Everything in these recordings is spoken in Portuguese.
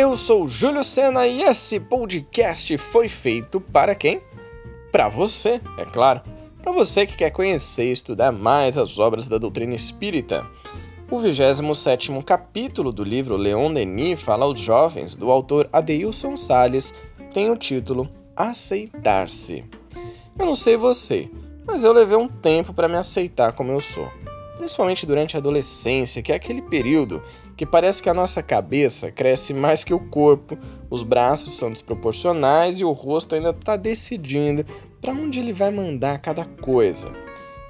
Eu sou Júlio Sena e esse podcast foi feito para quem? Para você, é claro. Para você que quer conhecer e estudar mais as obras da doutrina espírita. O 27º capítulo do livro Leon Denis fala aos jovens, do autor Adeilson Salles, tem o título Aceitar-se. Eu não sei você, mas eu levei um tempo para me aceitar como eu sou. Principalmente durante a adolescência, que é aquele período que parece que a nossa cabeça cresce mais que o corpo, os braços são desproporcionais e o rosto ainda está decidindo para onde ele vai mandar cada coisa.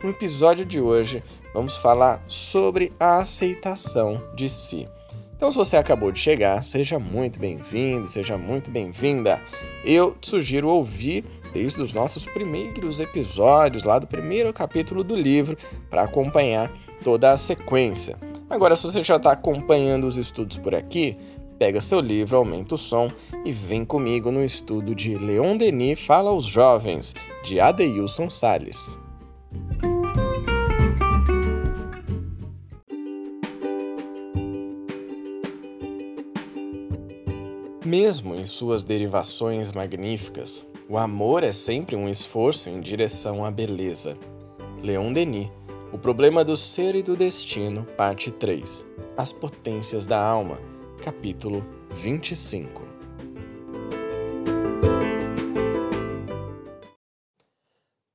No episódio de hoje, vamos falar sobre a aceitação de si. Então, se você acabou de chegar, seja muito bem-vindo, seja muito bem-vinda. Eu te sugiro ouvir desde os nossos primeiros episódios, lá do primeiro capítulo do livro, para acompanhar toda a sequência. Agora, se você já está acompanhando os estudos por aqui, pega seu livro, aumenta o som e vem comigo no estudo de Leon Denis Fala aos Jovens, de Adeilson Salles. Mesmo em suas derivações magníficas, o amor é sempre um esforço em direção à beleza. Leon Denis, O Problema do Ser e do Destino, Parte 3 As Potências da Alma, capítulo 25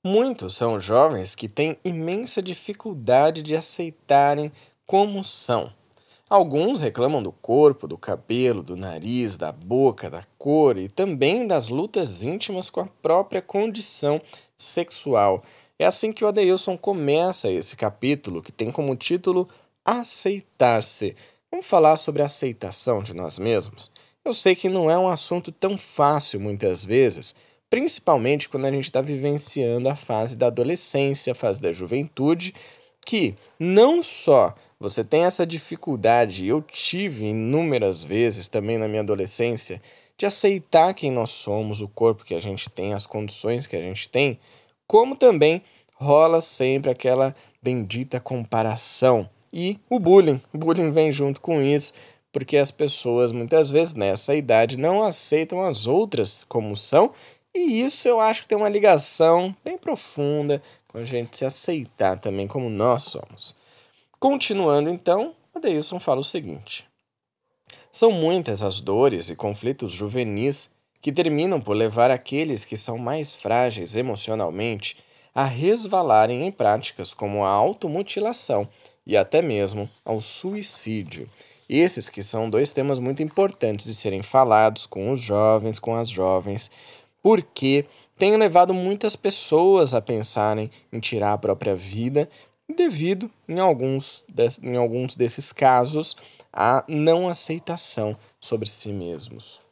Muitos são jovens que têm imensa dificuldade de aceitarem como são. Alguns reclamam do corpo, do cabelo, do nariz, da boca, da cor e também das lutas íntimas com a própria condição sexual. É assim que o Adeilson começa esse capítulo, que tem como título Aceitar-se. Vamos falar sobre a aceitação de nós mesmos? Eu sei que não é um assunto tão fácil muitas vezes, principalmente quando a gente está vivenciando a fase da adolescência, a fase da juventude, que não só você tem essa dificuldade, eu tive inúmeras vezes também na minha adolescência, de aceitar quem nós somos, o corpo que a gente tem, as condições que a gente tem, como também rola sempre aquela bendita comparação e o bullying. O bullying vem junto com isso, porque as pessoas muitas vezes nessa idade não aceitam as outras como são, e isso eu acho que tem uma ligação bem profunda com a gente se aceitar também como nós somos. Continuando então, Adeilson fala o seguinte: São muitas as dores e conflitos juvenis que terminam por levar aqueles que são mais frágeis emocionalmente a resvalarem em práticas como a automutilação e até mesmo ao suicídio. Esses que são dois temas muito importantes de serem falados com os jovens, com as jovens, porque têm levado muitas pessoas a pensarem em tirar a própria vida devido, em alguns, em alguns desses casos, à não aceitação sobre si mesmos.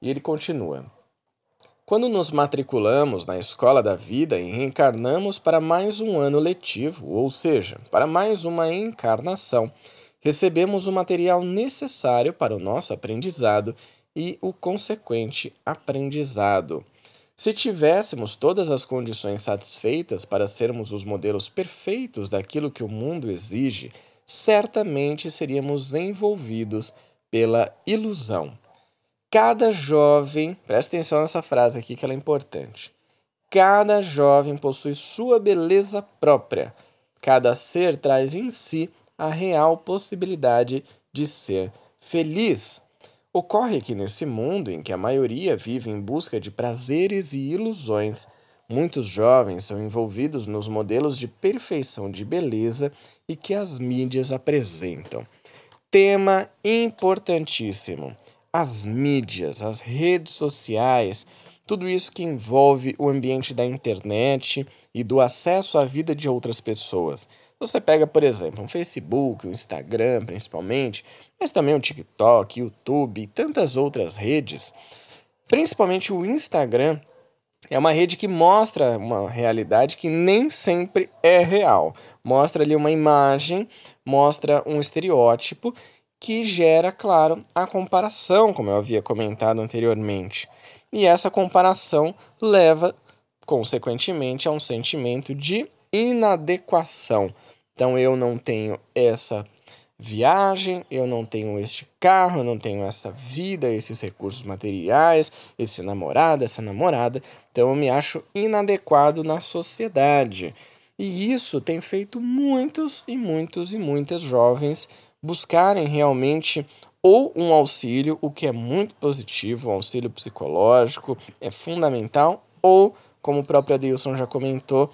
E ele continua. Quando nos matriculamos na escola da vida e reencarnamos para mais um ano letivo, ou seja, para mais uma encarnação, recebemos o material necessário para o nosso aprendizado e o consequente aprendizado. Se tivéssemos todas as condições satisfeitas para sermos os modelos perfeitos daquilo que o mundo exige, certamente seríamos envolvidos pela ilusão. Cada jovem, presta atenção nessa frase aqui que ela é importante. Cada jovem possui sua beleza própria. Cada ser traz em si a real possibilidade de ser feliz. Ocorre que nesse mundo em que a maioria vive em busca de prazeres e ilusões, muitos jovens são envolvidos nos modelos de perfeição de beleza e que as mídias apresentam. Tema importantíssimo: as mídias, as redes sociais, tudo isso que envolve o ambiente da internet e do acesso à vida de outras pessoas. Você pega, por exemplo, um Facebook, um Instagram, principalmente, mas também o TikTok, YouTube e tantas outras redes. Principalmente o Instagram é uma rede que mostra uma realidade que nem sempre é real. Mostra ali uma imagem, mostra um estereótipo que gera, claro, a comparação, como eu havia comentado anteriormente. E essa comparação leva, consequentemente, a um sentimento de inadequação então eu não tenho essa viagem, eu não tenho este carro, eu não tenho essa vida, esses recursos materiais, esse namorado, essa namorada, então eu me acho inadequado na sociedade. E isso tem feito muitos e muitos e muitas jovens buscarem realmente ou um auxílio, o que é muito positivo, um auxílio psicológico é fundamental, ou, como o próprio Adilson já comentou,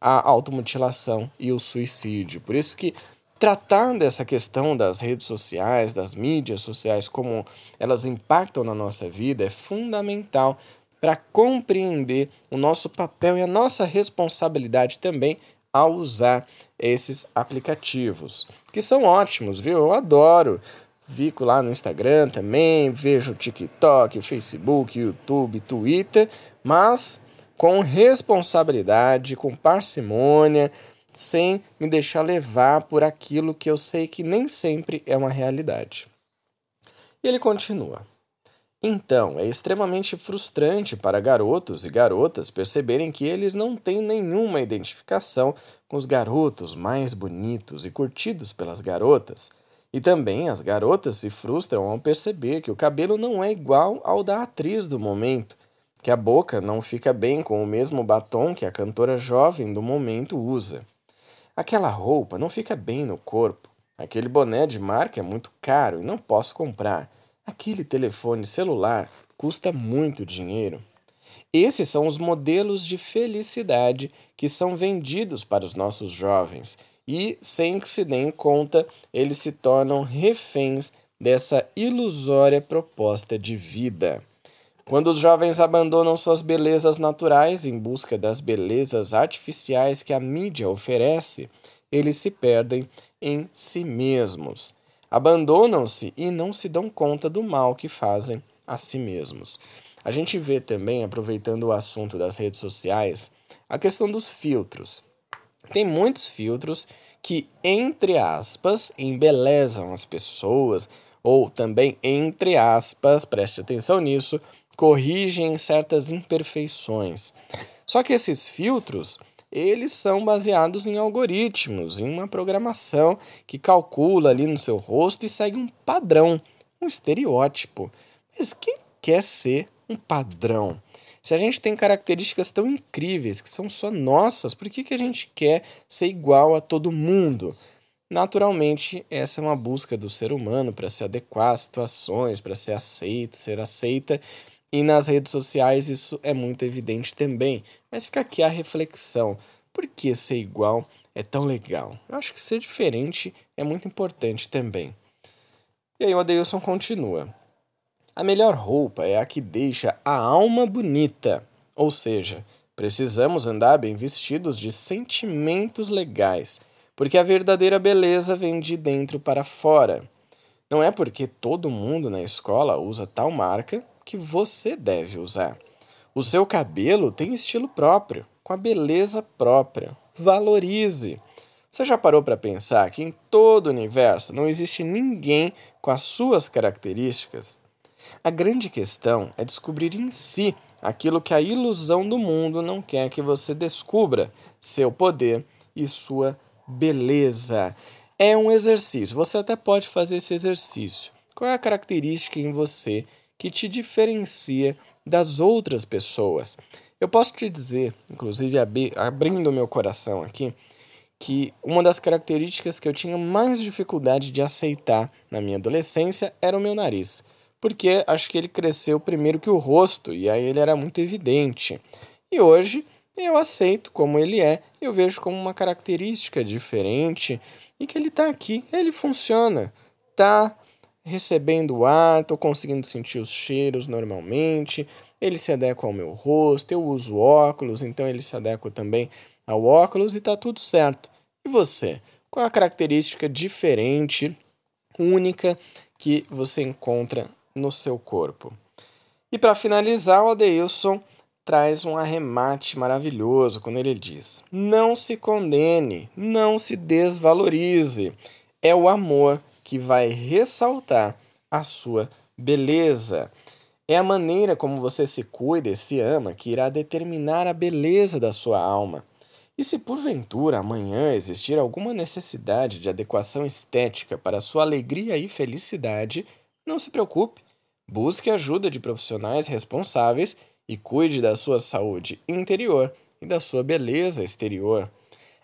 a automutilação e o suicídio. Por isso que tratar dessa questão das redes sociais, das mídias sociais, como elas impactam na nossa vida, é fundamental para compreender o nosso papel e a nossa responsabilidade também ao usar esses aplicativos, que são ótimos, viu? Eu adoro. Fico lá no Instagram também, vejo o TikTok, o Facebook, YouTube, Twitter, mas com responsabilidade, com parcimônia, sem me deixar levar por aquilo que eu sei que nem sempre é uma realidade. E ele continua. Então, é extremamente frustrante para garotos e garotas perceberem que eles não têm nenhuma identificação com os garotos mais bonitos e curtidos pelas garotas. E também as garotas se frustram ao perceber que o cabelo não é igual ao da atriz do momento, que a boca não fica bem com o mesmo batom que a cantora jovem do momento usa. Aquela roupa não fica bem no corpo. Aquele boné de marca é muito caro e não posso comprar. Aquele telefone celular custa muito dinheiro. Esses são os modelos de felicidade que são vendidos para os nossos jovens e, sem que se deem conta, eles se tornam reféns dessa ilusória proposta de vida. Quando os jovens abandonam suas belezas naturais em busca das belezas artificiais que a mídia oferece, eles se perdem em si mesmos. Abandonam-se e não se dão conta do mal que fazem a si mesmos. A gente vê também, aproveitando o assunto das redes sociais, a questão dos filtros. Tem muitos filtros que, entre aspas, embelezam as pessoas, ou também, entre aspas, preste atenção nisso, corrigem certas imperfeições. Só que esses filtros, eles são baseados em algoritmos, em uma programação que calcula ali no seu rosto e segue um padrão, um estereótipo. Mas quem quer ser um padrão? Se a gente tem características tão incríveis que são só nossas, por que, que a gente quer ser igual a todo mundo? Naturalmente, essa é uma busca do ser humano para se adequar às situações, para ser aceito, ser aceita, e nas redes sociais isso é muito evidente também. Mas fica aqui a reflexão: por que ser igual é tão legal? Eu acho que ser diferente é muito importante também. E aí o Adeilson continua. A melhor roupa é a que deixa a alma bonita, ou seja, precisamos andar bem vestidos de sentimentos legais, porque a verdadeira beleza vem de dentro para fora. Não é porque todo mundo na escola usa tal marca que você deve usar. O seu cabelo tem estilo próprio, com a beleza própria. Valorize. Você já parou para pensar que em todo o universo não existe ninguém com as suas características? A grande questão é descobrir em si aquilo que a ilusão do mundo não quer que você descubra: seu poder e sua beleza. É um exercício, você até pode fazer esse exercício. Qual é a característica em você que te diferencia das outras pessoas. Eu posso te dizer, inclusive abrindo meu coração aqui, que uma das características que eu tinha mais dificuldade de aceitar na minha adolescência era o meu nariz. Porque acho que ele cresceu primeiro que o rosto, e aí ele era muito evidente. E hoje eu aceito como ele é, eu vejo como uma característica diferente e que ele está aqui, ele funciona, tá recebendo ar, estou conseguindo sentir os cheiros normalmente, ele se adequa ao meu rosto, eu uso óculos, então ele se adequa também ao óculos e está tudo certo. E você? Qual a característica diferente, única, que você encontra no seu corpo? E para finalizar, o Adeilson traz um arremate maravilhoso quando ele diz: Não se condene, não se desvalorize. É o amor que vai ressaltar a sua beleza. É a maneira como você se cuida e se ama que irá determinar a beleza da sua alma. E se porventura amanhã existir alguma necessidade de adequação estética para sua alegria e felicidade, não se preocupe. Busque ajuda de profissionais responsáveis e cuide da sua saúde interior e da sua beleza exterior.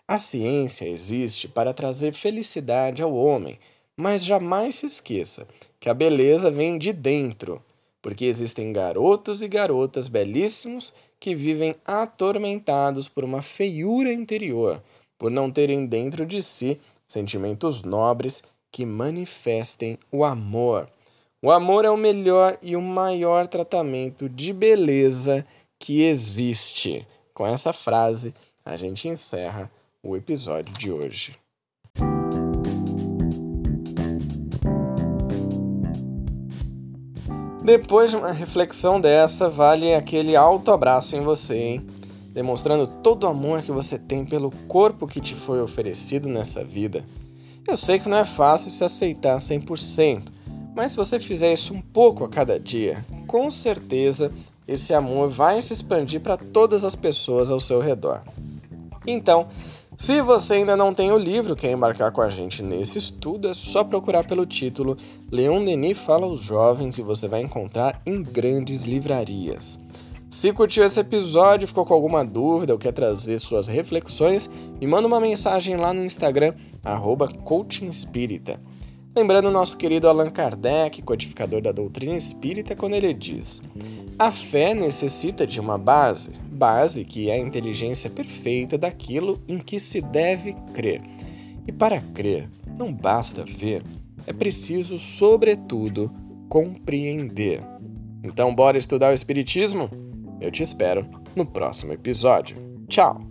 A ciência existe para trazer felicidade ao homem, mas jamais se esqueça que a beleza vem de dentro, porque existem garotos e garotas belíssimos que vivem atormentados por uma feiura interior, por não terem dentro de si sentimentos nobres que manifestem o amor. O amor é o melhor e o maior tratamento de beleza que existe. Com essa frase, a gente encerra o episódio de hoje. Depois de uma reflexão dessa, vale aquele alto abraço em você, hein? Demonstrando todo o amor que você tem pelo corpo que te foi oferecido nessa vida. Eu sei que não é fácil se aceitar 100%, mas se você fizer isso um pouco a cada dia, com certeza esse amor vai se expandir para todas as pessoas ao seu redor. Então, se você ainda não tem o livro, quer embarcar com a gente nesse estudo, é só procurar pelo título Leon Denis Fala aos Jovens e você vai encontrar em grandes livrarias. Se curtiu esse episódio, ficou com alguma dúvida ou quer trazer suas reflexões, me manda uma mensagem lá no Instagram, arroba Lembrando o nosso querido Allan Kardec, codificador da doutrina espírita, quando ele diz: A fé necessita de uma base, base que é a inteligência perfeita daquilo em que se deve crer. E para crer, não basta ver, é preciso, sobretudo, compreender. Então, bora estudar o Espiritismo? Eu te espero no próximo episódio. Tchau!